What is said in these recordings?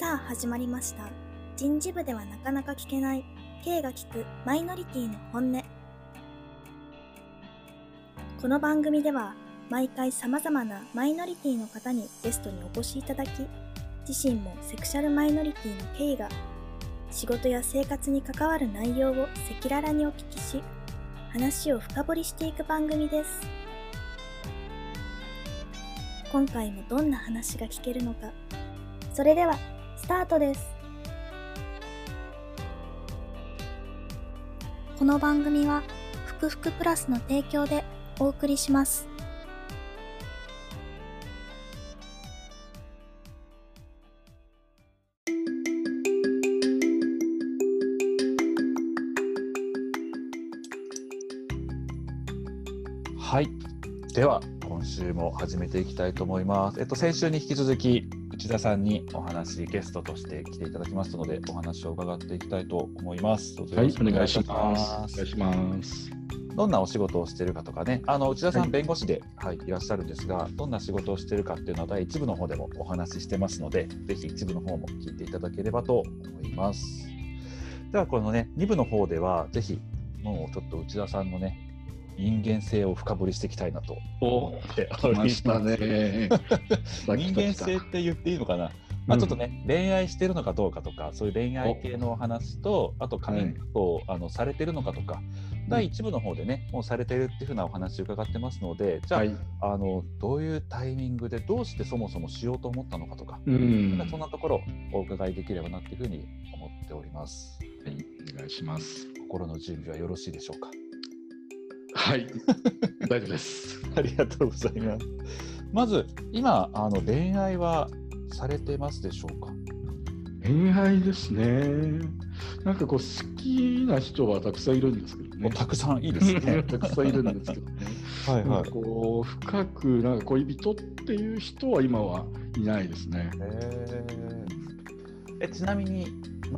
さあ始まりました。人事部ではなかなか聞けない K が聞くマイノリティの本音。この番組では毎回様々なマイノリティの方にゲストにお越しいただき、自身もセクシャルマイノリティの K が仕事や生活に関わる内容を赤裸々にお聞きし、話を深掘りしていく番組です。今回もどんな話が聞けるのか。それでは、タートです。この番組は、ふくふくプラスの提供でお送りします。はい。では、今週も始めていきたいと思います。えっと、先週に引き続き、内田さんにお話、ゲストとして来ていただきますので、お話を伺っていきたいと思います。どうぞよろし、くはいお願いします。お願いします。どんなお仕事をしているかとかね、あの内田さん、弁護士で、はいい、らっしゃるんですが、どんな仕事をしているかっていうのは、第1部の方でもお話ししてますので、ぜひ一部の方も聞いていただければと思います。では、このね、2部の方では、ぜひ、もうちょっと内田さんのね、人間性を深掘りしていきたいなとお思って来ましたね。人間性って言っていいのかな、まあ、ちょっとね、恋愛してるのかどうかとか、そういう恋愛系のお話と、あと、カミングをあのされてるのかとか、第1部の方でね、もうされてるっていうふうなお話を伺ってますので、じゃあ、はい。あのどういうタイミングで、どうしてそもそもしようと思ったのかとか、うん。そんなところをお伺いできればなっていうふうに思っております。はい、お願いします。心の準備はよろしいでしょうか？はい。大丈夫です。ありがとうございます。まず、今、あの恋愛はされてますでしょうか？恋愛ですね。なんかこう好きな人はたくさんいるんですけどね。たくさんいいですね。たくさんいるんですけどね。はいなんかこう深くなんか恋人っていう人は今はいないですね。えーえちなみに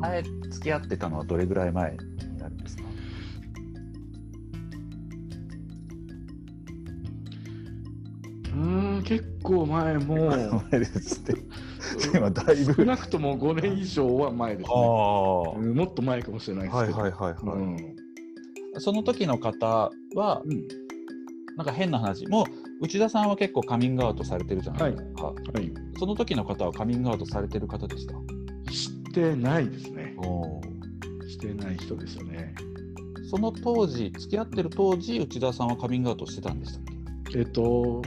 前付き合ってたのはどれぐらい前になるんですか？結構前も。前ですって今だいぶ。少なくとも5年以上は前ですあね。もっと前かもしれないですはいけど。はいはいはい、うんその時の方はうん。なんか変な話。もう内田さんは結構カミングアウトされてるじゃないですか、はい。その時の方はカミングアウトされてる方でした？してないですね。おしてない人ですよね。その当時付き合ってる当時内田さんはカミングアウトしてたんでしたっけ？えっと、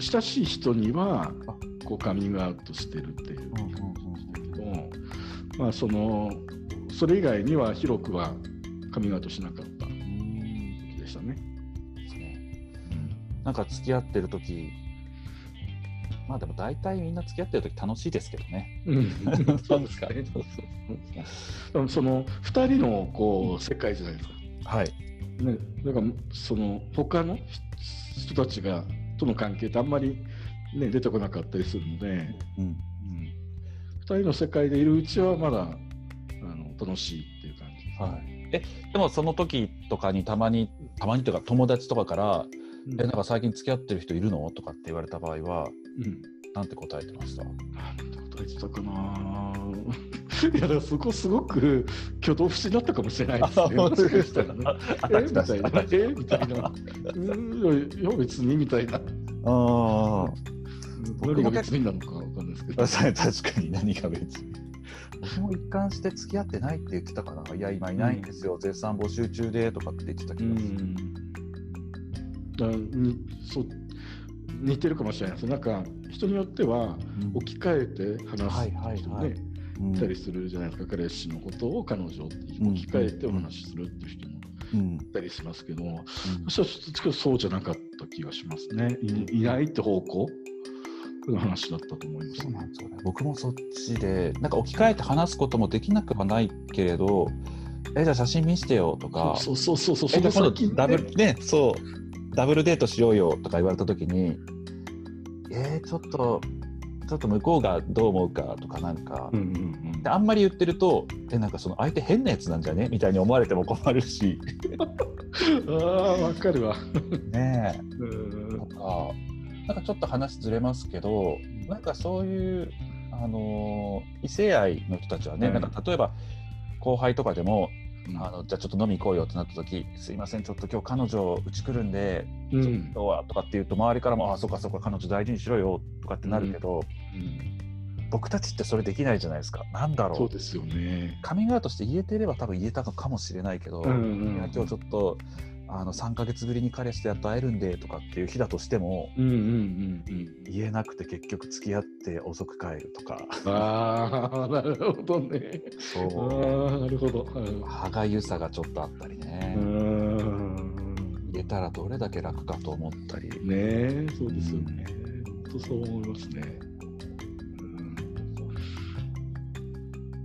親しい人にはあ。こうカミングアウトしてるっていう。うんうんうんけど、まあそのそれ以外には広くはカミングアウトしなかった。でしたね。ですねなんか付き合ってる時まあでも大体みんな付き合ってる時楽しいですけどね。うん。そうですか。ね。その2人のこう世界じゃないですか。はい。ね、だからその他の人たちがとの関係ってあんまり、ね、出てこなかったりするので、うん。うん、2人の世界でいるうちはまだあの楽しいっていう感じです、はい。え、でもその時とかにたまに、たまにというか友達とかから、うん。え、なんか最近付き合ってる人いるの？とかって言われた場合は、うん。なんて答えてました？なんて答えてたかないやだからそこすごく挙動不審だったかもしれないですね。もしかしたらねえみたいな。えみたいな。うんいや別にみたいな。ああ。何が別になのかわかんないですけど。確かに何が別に。僕も一貫して付き合ってないって言ってたから、いや、今いないんですよ、絶賛募集中でとかって言ってた気うがする。ん。だにそう似てるかもしれないです。なんか人によっては置き換えて話すはいはいはい人ねたりするじゃないですか。彼氏のことを彼女って置き換えてお話しするっていう人もうん。いたりしますけど、うん。私はちょっとそうじゃなかった気がしますね。いいないって方向？の話だったと思います。そうなんですよね。僕もそっちで、なんか置き換えて話すこともできなくはないけれど、え、じゃあ写真見せてよとか、そうそうそうそう。その先ねダブル、ね、そう、ダブルデートしようよとか言われたときに、えー、ちょっと、ちょっと向こうがどう思うかとかなんか、うんうんうん。であんまり言ってると、え、なんかその相手変なやつなんじゃね？みたいに思われても困るし、ああ、わかるわ。ねうんえ、とか、なんかちょっと話ずれますけど、なんかそういう、ああのー異性愛の人たちはね、はいなんか例えば後輩とかでも、うんあのじゃあちょっと飲み行こうよってなった時すいませんちょっと今日彼女うち来るんで、うん。ちょっとはとかって言うと周りからもああそっかそっか彼女大事にしろよとかってなるけど、うん。僕たちってそれできないじゃないですか。なんだろそううですよね。カミングアウトして言えてれば多分言えたのかもしれないけど、うんうんいや今日ちょっとあの3ヶ月ぶりに彼氏とやっと会えるんでとかっていう日だとしてもうんうんうんうん。言えなくて結局付き合って遅く帰るとかああ、なるほどね。そあうあ、なるほど。はい歯がゆさがちょっとあったりね、うーん言えたらどれだけ楽かと思ったり、ねえ、そうですよね。本当そう思いますね。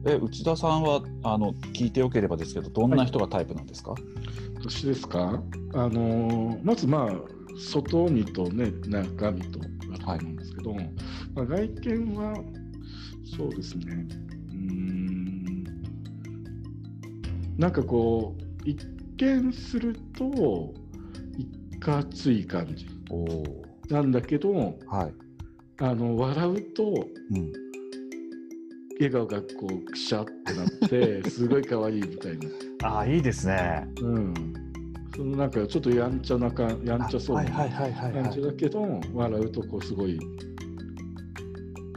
え内田さんはあの聞いてよければですけどどんな人がタイプなんですか、私ですか？あのーまずまあ外見とね中身とあると思うんですけど、まあ、外見はそうですね。うーん。なんかこう一見するといかつい感じ。なんだけどはい、あの笑うとうん、笑顔がこうくしゃってなって すごい可愛いみたいな。ああいいですね。うん、そのなんかちょっとやんちゃなかやんちゃそうなはいはいはいはいは感じいだけど、笑うとこうすごいに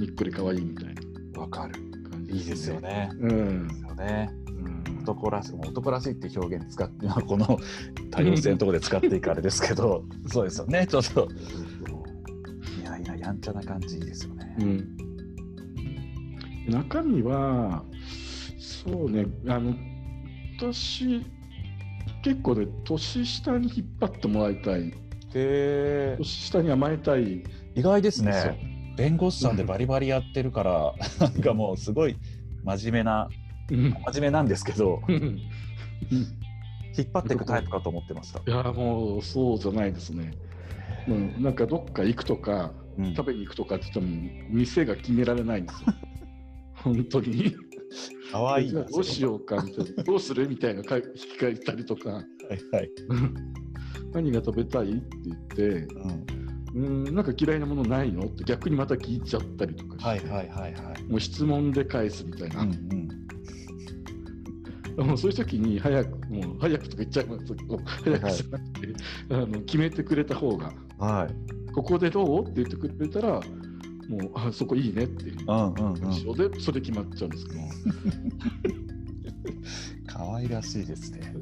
っこり可愛いみたいな。わかる。感じいいですよ。ね。うん。いいですよね。うん。男らしい男らしいって表現使ってまあ この多様性のところで使っていくあれですけど そうですよね。ちょっと。いやいややんちゃな感じいいですよね、うん中身はそうねあの私結構ね年下に引っ張ってもらいたい。へ年下に甘えたい。意外ですね。弁護士さんでバリバリやってるから なんかもうすごい真面目なうん。真面目なんですけどうん。引っ張っていくタイプかと思ってました、いやもうそうじゃないですね。うん、なんかどっか行くとかうん。食べに行くとかって言っても店が決められないんですよ。本当に。かわいいどうしようかみたいな。どうするみたいなか引き換えたりとか。はいはい、何が食べたいって言って、うん、うん、なんか嫌いなものないの？って逆にまた聞いちゃったりとかして、はいはいはいはい。もう質問で返すみたいな。うんうん。もうそういう時に早く、もう早くとか言っちゃいますけど、早くじゃなくて、あの決めてくれた方が。はい。ここでどう？って言ってくれたら、もう、あそこいいねって。いううんうんうん。印象で、それ決まっちゃうんですけど、可愛らしいですね。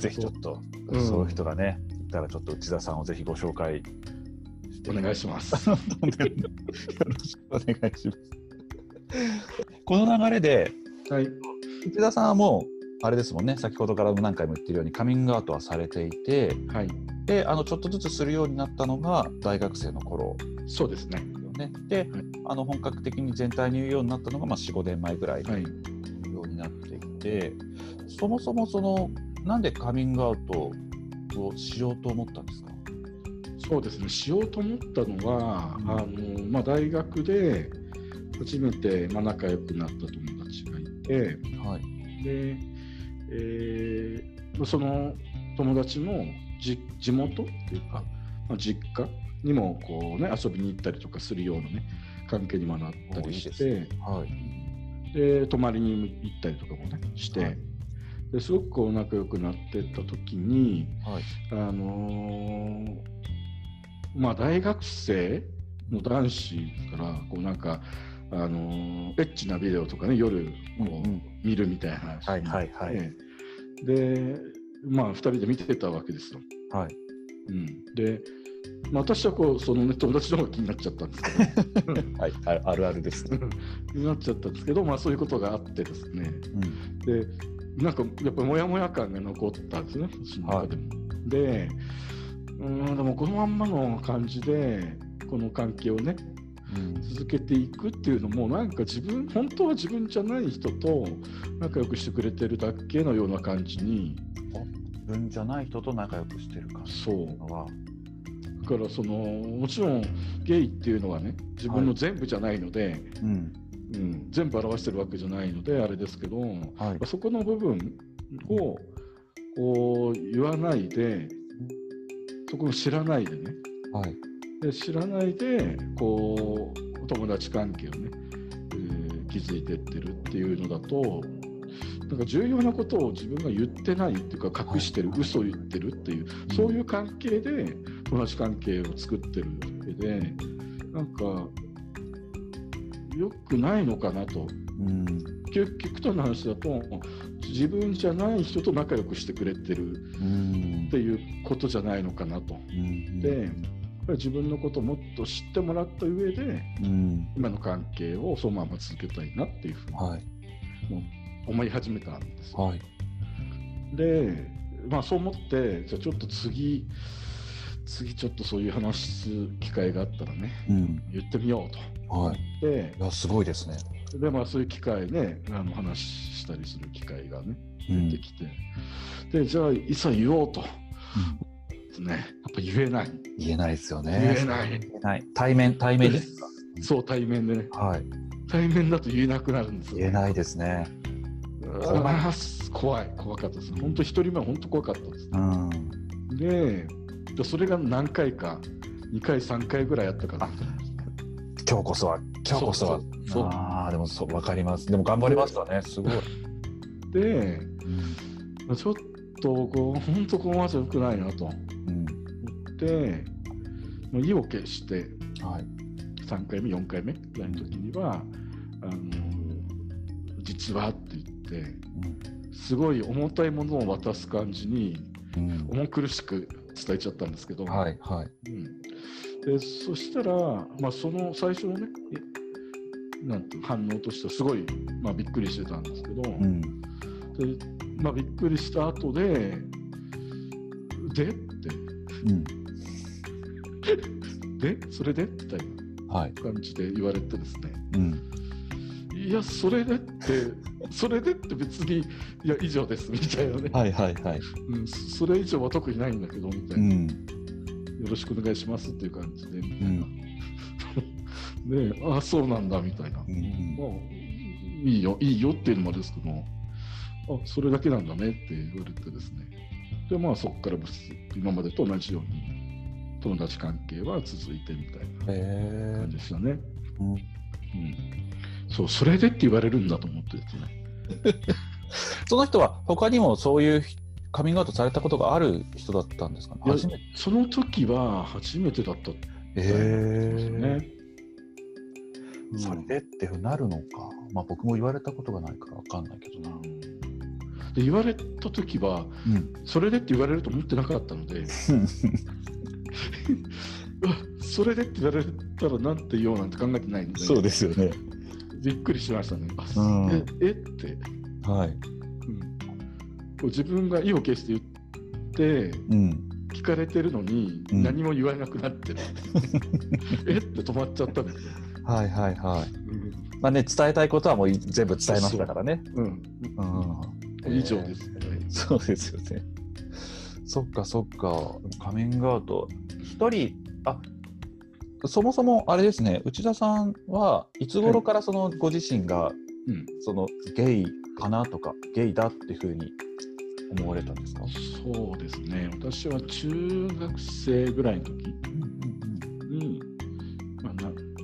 ぜひちょっと、うん。そういう人がねいたらちょっと内田さんをぜひご紹介 お願いします。よろしくお願いします。この流れではい。内田さんはもうあれですもんね先ほどからも何回も言ってるようにカミングアウトはされていてはい。であのちょっとずつするようになったのが大学生の頃そうですね。よねで、はいあの本格的に全体に言うようになったのが、まあ、45年前ぐらいにはい。言うようになっていて、そもそもそのなんでカミングアウトをしようと思ったんですか？そうですね。しようと思ったのは、うんあの、まあ、大学で初めて、まあ、仲良くなった友達がいて、はいで、えーその友達のじ地元っていうか、まあ、実家にもこう、ね、遊びに行ったりとかするような、ね、関係にもなったりしてはい。で泊まりに行ったりとかもねして、はい。ですごくこう仲良くなっていった時に、はい。あのーまあ、大学生の男子からこうなんか、あのーエッチなビデオとかね夜こう、うんうん。見るみたいな話。はいはいはい。ええ。でまあ2人で見てたわけですよ。はい。うん、で、まあ、私はこうその、ね、友達の方が気になっちゃったんですけど。はいああるあるですね、気になっちゃったんですけど、まあ、そういうことがあってですね。うん。でなんかやっぱりモヤモヤ感が残ったんですね。私の中でも。でうんでもこのまんまの感じでこの関係をねうん続けていくっていうのもなんか自分本当は自分じゃない人と仲良くしてくれてるだけのような感じに。自分じゃない人と仲良くしてる感じそうのは。だからそのもちろんゲイっていうのはね自分の全部じゃないので、うん。うん、全部表してるわけじゃないのであれですけど、はい。そこの部分をこう言わないでそこを知らないでね。はいで知らないでこう友達関係をね、えー築いてってるっていうのだとなんか重要なことを自分が言ってないっていうか隠してる、嘘を言ってるっていうそういう関係で友達関係を作ってるわけでなんか良くないのかなと。うん。極極端な話だと自分じゃない人と仲良くしてくれてるうんっていうことじゃないのかなと。うん。でり自分のことをもっと知ってもらった上でうん。今の関係をそのまま続けたいなっていうふうにはい。思い始めたんですよ。はい。で、まあ、そう思ってじゃあちょっと次次ちょっとそういう話す機会があったらねうん。言ってみようと。はい。でいやすごいですね。で、まあ、そういう機会ねあの話したりする機会がねうん。出てきて、でじゃあいざ言おうと、ですね。やっぱ言えない。言えないですよね。言えない。言えない。対面対面ですか？そう対面でね。はい。対面だと言えなくなるんですよ、言えないですね。怖い。怖かったです。本当一人目は本当怖かったです。うん。ででそれが何回か2回3回ぐらいやったから今日こそは今日こそは。そうそうそう。ああでもそうわかります。でも頑張りましたね。すごい、でうん。ちょっとこう本当このままじゃよくないなとてもう意を決してはい。3回目4回目ぐらいの時にはあの実はって言ってすごい重たいものを渡す感じに重苦しく伝えちゃったんですけど、はいはい。うん、でそしたら、まあ、その最初のねえなんて反応としてはすごい、まあ、びっくりしてたんですけど、うん。でまあ、びっくりした後ででってうんでそれでみたいはい。な感じで言われてですね。うん。いやそれでって それでって別にいや以上ですみたいなね、はいはいはい。うん、それ以上は特にないんだけどみたいな、うん。よろしくお願いしますっていう感じでみたいうん。ああそうなんだみたいな、うん。うんまあ、いいよ、いいよっていうのもあれですけど、あそれだけなんだねって言われてですね。で、まあそこから今までと同じように友達関係は続いてみたいなへ感じでしたね。えうんうん。そう、それでって言われるんだと思ってですね。その人は他にもそういうカミングアウトされたことがある人だったんですか？ねその時は初めてだったんですへね。うんそれでってなるのか、まあ、僕も言われたことがないから分かんないけどな。で言われた時は、うん、それでって言われると思ってなかったので、あ それでって言われたらなんて言おうなんて考えてないんで、ね、そうですよね。びっくりしましたね、うん、ええって、はい。うん、こう自分が意を決して言って、うん、聞かれてるのに何も言わなくなってる、うん、えって止まっちゃったんですよはいはいはい、うん、まあね伝えたいことはもう全部伝えましたからね。うん、うん、以上です、そうですよね。そっかそっか。仮面ガード1人あそもそもあれですね。内田さんはいつ頃からそのご自身が、はい、うん、そのゲイかなとかゲイだっていうふうに思われたんですか？そうですね。私は中学生ぐらいの時に、まあ、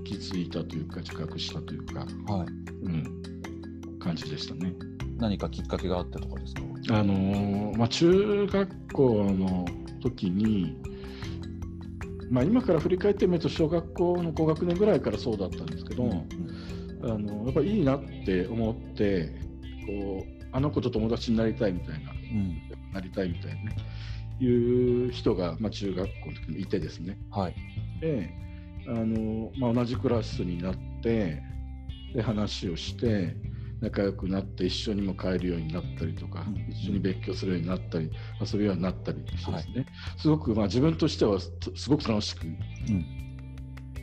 気づいたというか自覚したというか、はい。うん、感じでしたね。何かきっかけがあったとかですか？あのー、まあ、中学校の時にまあ、今から振り返ってみると小学校の高学年ぐらいからそうだったんですけど、あのやっぱりいいなって思ってこうあの子と友達になりたいみたいなうん。なりたいみたいなねいう人が、まあ、中学校の時にいてですねはい。であの、まあ、同じクラスになってで話をして仲良くなって一緒にも帰るようになったりとか、うん一緒に別居するようになったり遊ぶようになったりしてですね、すごく、まあ、自分としてはすすごく楽しくうん。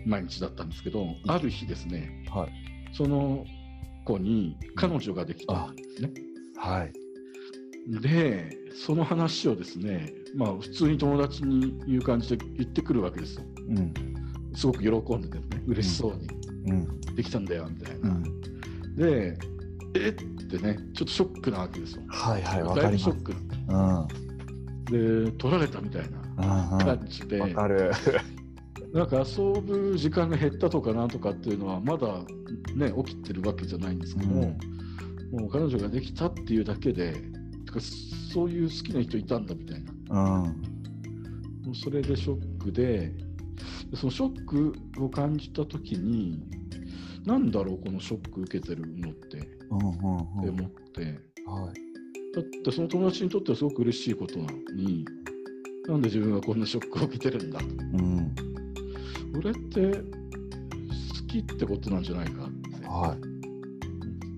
毎日だったんですけど、ある日ですねはい。その子に彼女ができたんですね。はい。でその話をですねまあ普通に友達に言う感じで言ってくるわけですよ。うん。すごく喜んでてね嬉しそうに、うん。できたんだよみたいな。うん。でえ？ってねちょっとショックなわけですよ。はいはい、わだかりショッ。クうん。で取られたみたいなうんうん感じでわかる。なんか遊ぶ時間が減ったとかなんとかっていうのはまだね起きてるわけじゃないんですけども、もう彼女ができたっていうだけでそういう好きな人いたんだみたいなうんもうそれでショックででそのショックを感じた時になんだろうこのショック受けてるのってってうんうん。うん思って、はい。だってその友達にとってはすごく嬉しいことなのになんで自分がこんなショックを受けてるんだと。うん。俺って好きってことなんじゃないかって。は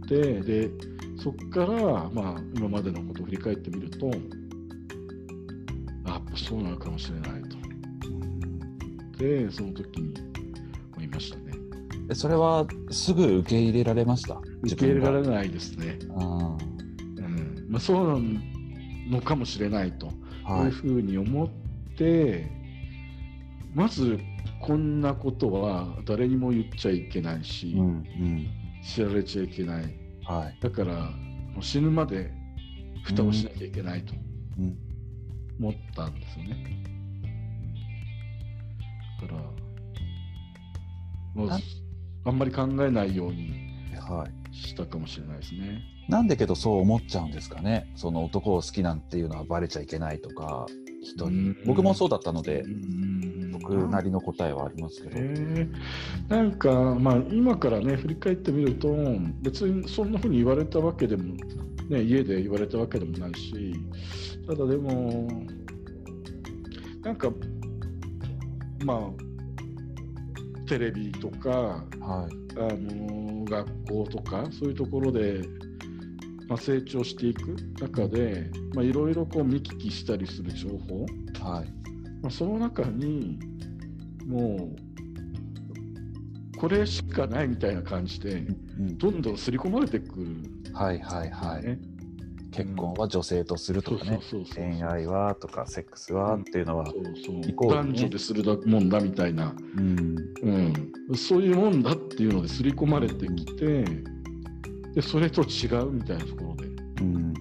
い。ででそこから、まあ、今までのことを振り返ってみるとあやっぱそうなのかもしれないと。でその時に思いましたね。えそれはすぐ受け入れられました？受け入れられないですね。あうん。まあ、そうなのかもしれないと、い。いうふうに思ってまずこんなことは誰にも言っちゃいけないし、うんうん。知られちゃいけない。はい。だからもう死ぬまで蓋をしなきゃいけないとうん。思ったんですよね。だからもうああんまり考えないようにはいしたかもしれないですね。なんでけどそう思っちゃうんですかね。その男を好きなんていうのはバレちゃいけないとか人に。うん。僕もそうだったのでうん。僕なりの答えはありますけど、なんか、まあ、今からね振り返ってみると別にそんなふうに言われたわけでも、ね、家で言われたわけでもないしただでもなんかまあテレビとかはい。あの学校とかそういうところで、まあ、成長していく中でまあいろいろこう見聞きしたりする情報。はい。まあ、その中にもうこれしかないみたいな感じでうん。どんどん刷り込まれてくる、はいはいはい、ね結婚は女性とするとかね、恋愛はとかセックスはっていうのは、男女でするだもんだみたいな、うん。うん、そういうもんだっていうので刷り込まれてきてでそれと違うみたいなところで。うん、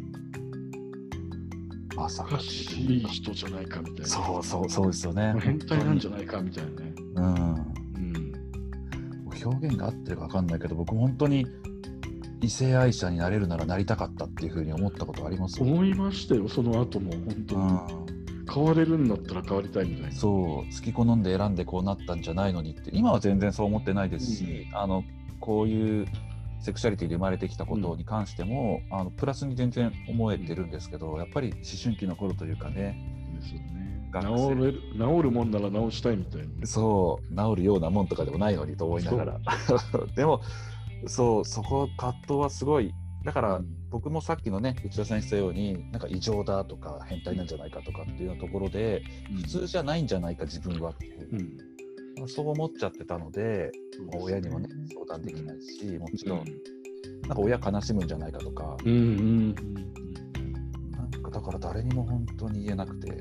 まさおかかしい人じゃないかみたいな。そうそうそうですよね。変態なんじゃないかみたいなね、うん。うん、表現が合ってるか分かんないけど僕本当に異性愛者になれるならなりたかったっていうふうに思ったことあります？よ、思いましたよその後も本当うにん、変われるんだったら変わりたいみたいな。そう好き好んで選んでこうなったんじゃないのにって。今は全然そう思ってないですし、あのこういうセクシャリティで生まれてきたことに関しても、あのプラスに全然思えてるんですけど、やっぱり思春期の頃というかね。ですよね。治れる治るもんなら治したいみたいな。そう治るようなもんとかでもないのにと思いながら。でもそうそこ葛藤はすごい。だから僕もさっきのね内田さんに言ったようになんか異常だとか変態なんじゃないかとかっていうようなところで普通じゃないんじゃないか自分はっていう、うん、まあそう思っちゃってたので、そう親にもね相談できないしもちうろんなんか親悲しむんじゃないかとか、うんなんかだから誰にも本当に言えなくて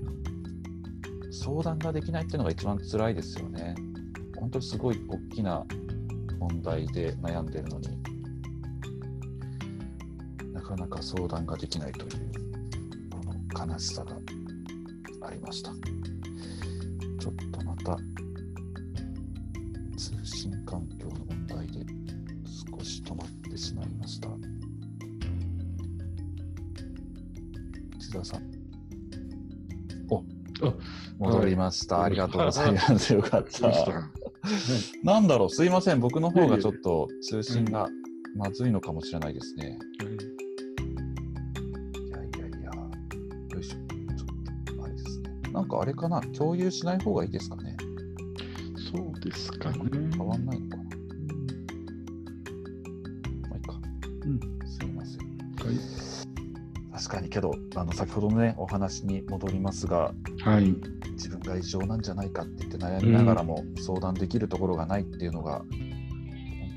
相談ができないっていうのが一番辛いですよね。本当にすごい大きな問題で悩んでるのになかなか相談ができないというこの悲しさがありました。ちょっとまた通信環境の問題で少し止まってしまいました。内田さん。おあ戻りました、はいありがとうございます。よかった なんだろうすいません。僕の方がちょっと通信がまずいのかもしれないですね、いやいやいや。よいしょ。ちょっとあれですね。なんかあれかな？共有しない方がいいですかね？そうですかね。変わんないのかな？まあいいか。うん。すいません。はい確かにけどあの先ほどのねお話に戻りますがはい。自分が異常なんじゃないかって言って悩みながらも相談できるところがないっていうのが本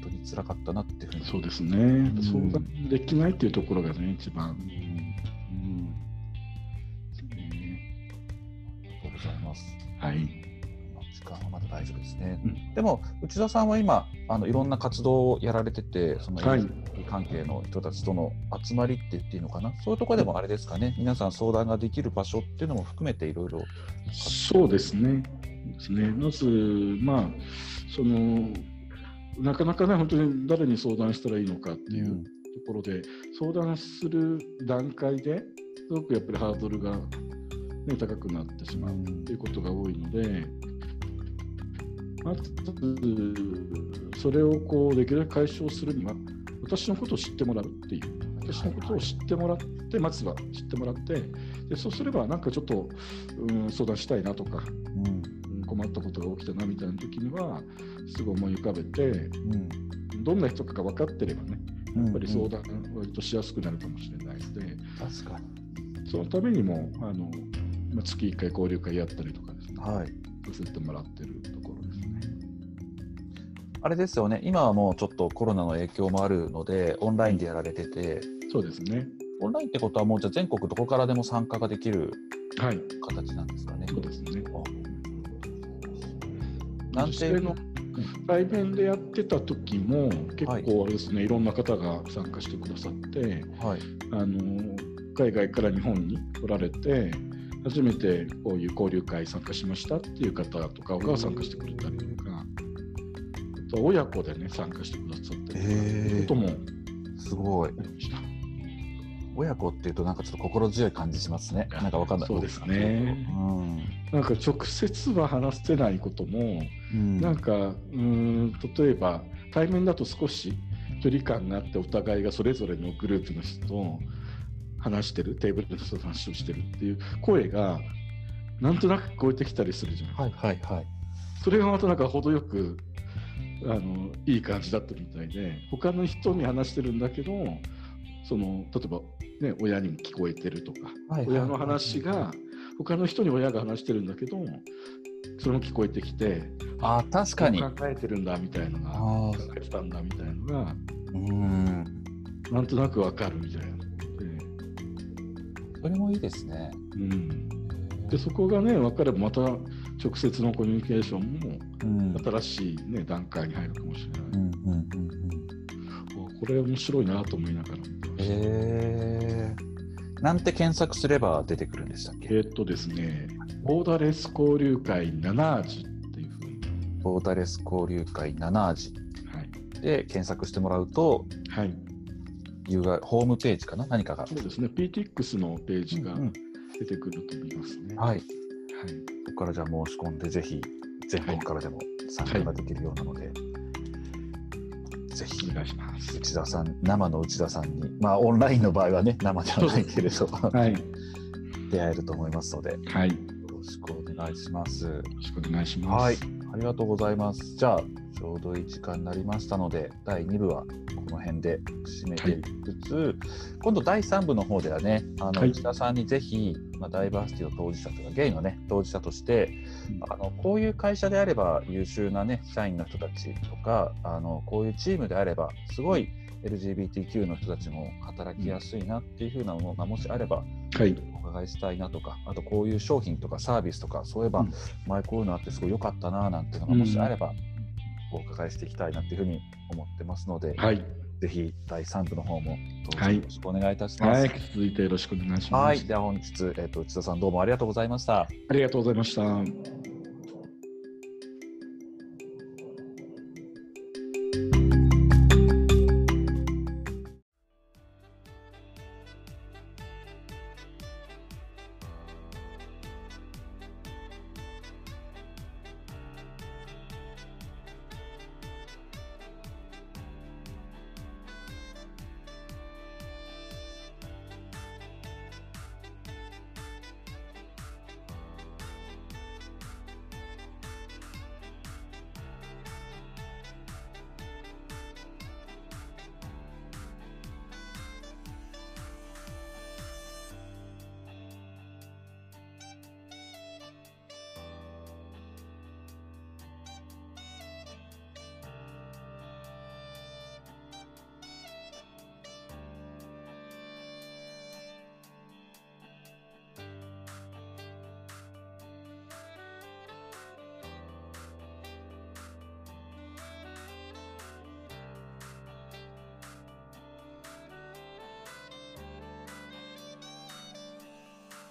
当に辛かったなっていうふうにそうですね。ん相談できないっていうところがね、一番。うんうんありがとうございます。はい。時間はまだ大丈夫ですね。うんでも内田さんは今あのいろんな活動をやられてて、そのはい関係の人たちとの集まりって言っていいのかな、そういうところでもあれですかね、皆さん相談ができる場所っていうのも含めていろいろ。そうですね。ですね。まず、まあ、その、なかなかね、本当に誰に相談したらいいのかっていうところで、相談する段階ですごくやっぱりハードルが、ね、高くなってしまうっていうことが多いので、まず、それをこうできるだけ解消するには、私のことを知ってもらうっていう、私のことを知ってもらって、まずは知ってもらって、でそうすれば、なんかちょっと、うん、相談したいなとか、うん、困ったことが起きたなみたいな時には、すぐ思い浮かべて、うん、どんな人かが分かってればね、やっぱり相談割としやすくなるかもしれないので、確かに。そのためにもあの、まあ、月1回交流会やったりとかですね、はい、させてもらってるところ。あれですよね、今はもうちょっとコロナの影響もあるので、オンラインでやられてて、そうですね。オンラインってことは、もうじゃ全国どこからでも参加ができる形なんですかね。はい、そうですね。なんての？対面でやってた時も結構あれですね、はい、いろんな方が参加してくださって、はい、あの海外から日本に来られて初めてこういう交流会参加しましたっていう方とかが参加してくれたり親子でね参加してくださったりいうこともすごい。親子っていうとなんかちょっと心強い感じしますね。なんかわかんない。そうですね。うん、なんか直接は話せないことも、うん、なんかうん例えば対面だと少し距離感があってお互いがそれぞれのグループの人と話してるテーブルの人と話をしてるっていう声がなんとなく聞こえてきたりするじゃないですか。はいはいはい、それがまたなんか程よくあのいい感じだったみたいで他の人に話してるんだけどその例えば、ね、親にも聞こえてるとか、はいはい、親の話が他の人に親が話してるんだけどそれも聞こえてきてあ確かに。考えてるんだみたいなのが考えてたんだみたいなのがうん。なんとなくわかるみたいな。それもいいですね。うん、でそこがね分かればまた直接のコミュニケーションも新しい、ね、段階に入るかもしれない。うんうんうんうん、これ面白いなと思いながら見てました。えー、なんて検索すれば出てくるんでしたっけ？えー、っとですね、ボーダレス交流会7味っていうふうに。ボーダレス交流会7味、はい、で検索してもらうと、はい、いうがホームページかな？何かが。そうですね、PTX のページが出てくると思いますね。うんうん、はい。はい、そこからじゃあ申し込んで、ぜひ全国からでも参加ができるようなので、はい、ぜひお願いします。内田さん、生の内田さんに、まあオンラインの場合はね、生じゃないけれど、はい、出会えると思いますので、はい、よろしくお願いします。よろしくお願いします。はい、ありがとうございます。じゃあ、ちょうどいい時間になりましたので、第2部はこの辺で締めていきつつ、はい、今度第3部の方ではね、あの、内田さんにぜひ、まあ、ダイバーシティの当事者とか、ゲイのね、当事者として、あのこういう会社であれば優秀なね、社員の人たちとか、あのこういうチームであれば、すごい LGBTQ の人たちも働きやすいなっていうふうなものがもしあれば、はい、お伺いしたいなとか、あとこういう商品とかサービスとか、そういえば、前こういうのあってすごい良かったななんていうのがもしあれば、お伺いしていきたいなっていうふうに思ってますので、はい、ぜひ第3部の方もどうぞよろしくお願いいたします。はい、続いてよろしくお願いします。はい、では本日、えっ、ー、と内田さんどうもありがとうございました。ありがとうございました。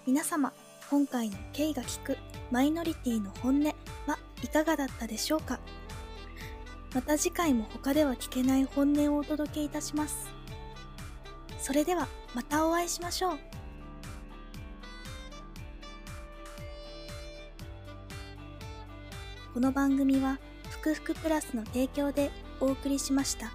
皆様、今回の K が聞くマイノリティの本音はいかがだったでしょうか？また次回も他では聞けない本音をお届けいたします。それではまたお会いしましょう。この番組は、ふくふくプラスの提供でお送りしました。